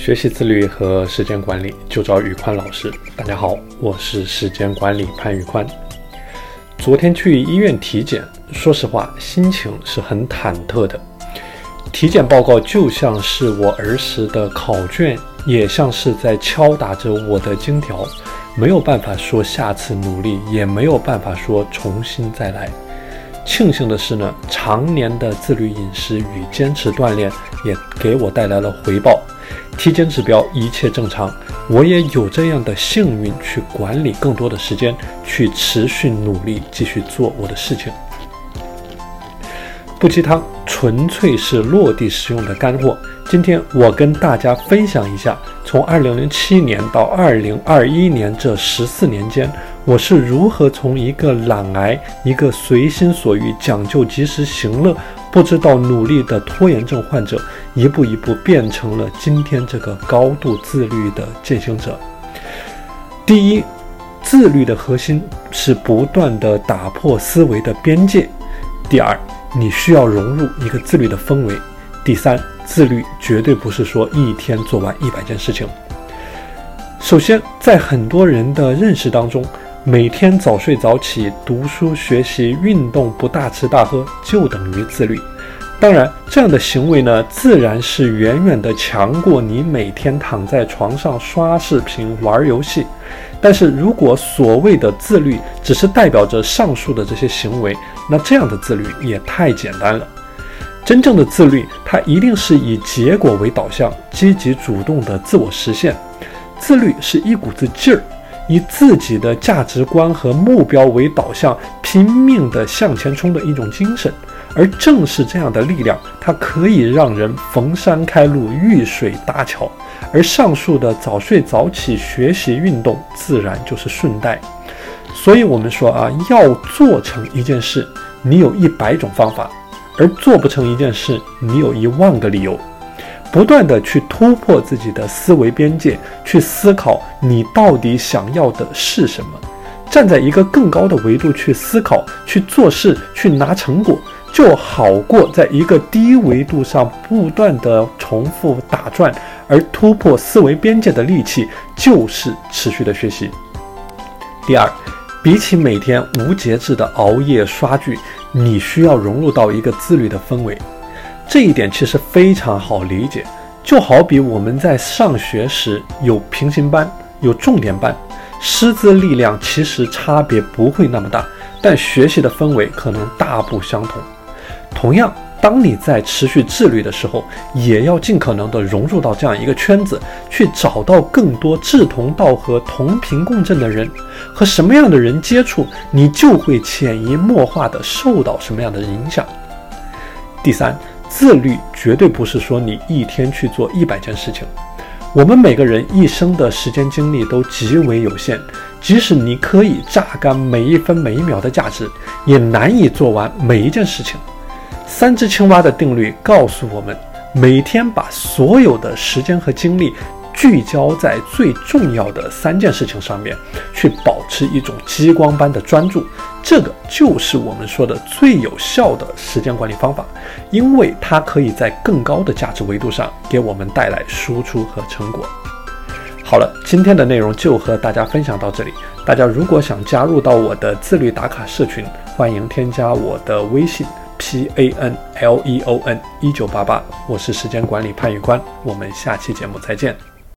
学习自律和时间管理，就找宇宽老师。大家好，我是时间管理潘宇宽。昨天去医院体检，说实话，心情是很忐忑的。体检报告就像是我儿时的考卷，也像是在敲打着我的金条，没有办法说下次努力，也没有办法说重新再来。庆幸的是呢，常年的自律饮食与坚持锻炼也给我带来了回报。体检指标一切正常，我也有这样的幸运去管理更多的时间，去持续努力继续做我的事情。不鸡汤，纯粹是落地实用的干货。今天我跟大家分享一下，从2007年到2021年这十四年间，我是如何从一个懒癌、一个随心所欲、讲究及时行乐。不知道努力的拖延症患者，一步一步变成了今天这个高度自律的践行者。第一，自律的核心是不断的打破思维的边界。第二，你需要融入一个自律的氛围。第三，自律绝对不是说一天做完一百件事情。首先，在很多人的认识当中。每天早睡早起、读书学习、运动，不大吃大喝，就等于自律。当然，这样的行为呢，自然是远远的强过你每天躺在床上刷视频、玩游戏。但是如果所谓的自律只是代表着上述的这些行为，那这样的自律也太简单了。真正的自律，它一定是以结果为导向，积极主动的自我实现。自律是一股子劲儿。以自己的价值观和目标为导向，拼命地向前冲的一种精神，而正是这样的力量，它可以让人逢山开路、遇水搭桥，而上述的早睡早起、学习、运动，自然就是顺带。所以，我们说啊，要做成一件事，你有一百种方法；而做不成一件事，你有一万个理由。不断的去突破自己的思维边界，去思考你到底想要的是什么，站在一个更高的维度去思考、去做事、去拿成果，就好过在一个低维度上不断的重复打转。而突破思维边界的利器就是持续的学习。第二，比起每天无节制的熬夜刷剧，你需要融入到一个自律的氛围。这一点其实非常好理解，就好比我们在上学时有平行班、有重点班，师资力量其实差别不会那么大，但学习的氛围可能大不相同。同样，当你在持续自律的时候，也要尽可能的融入到这样一个圈子，去找到更多志同道合、同频共振的人，和什么样的人接触，你就会潜移默化的受到什么样的影响。第三。自律绝对不是说你一天去做一百件事情。我们每个人一生的时间精力都极为有限，即使你可以榨干每一分每一秒的价值，也难以做完每一件事情。三只青蛙的定律告诉我们，每天把所有的时间和精力。聚焦在最重要的三件事情上面，去保持一种激光般的专注，这个就是我们说的最有效的时间管理方法，因为它可以在更高的价值维度上给我们带来输出和成果。好了，今天的内容就和大家分享到这里。大家如果想加入到我的自律打卡社群，欢迎添加我的微信 p a n l e o n 一九八八，我是时间管理潘宇宽，我们下期节目再见。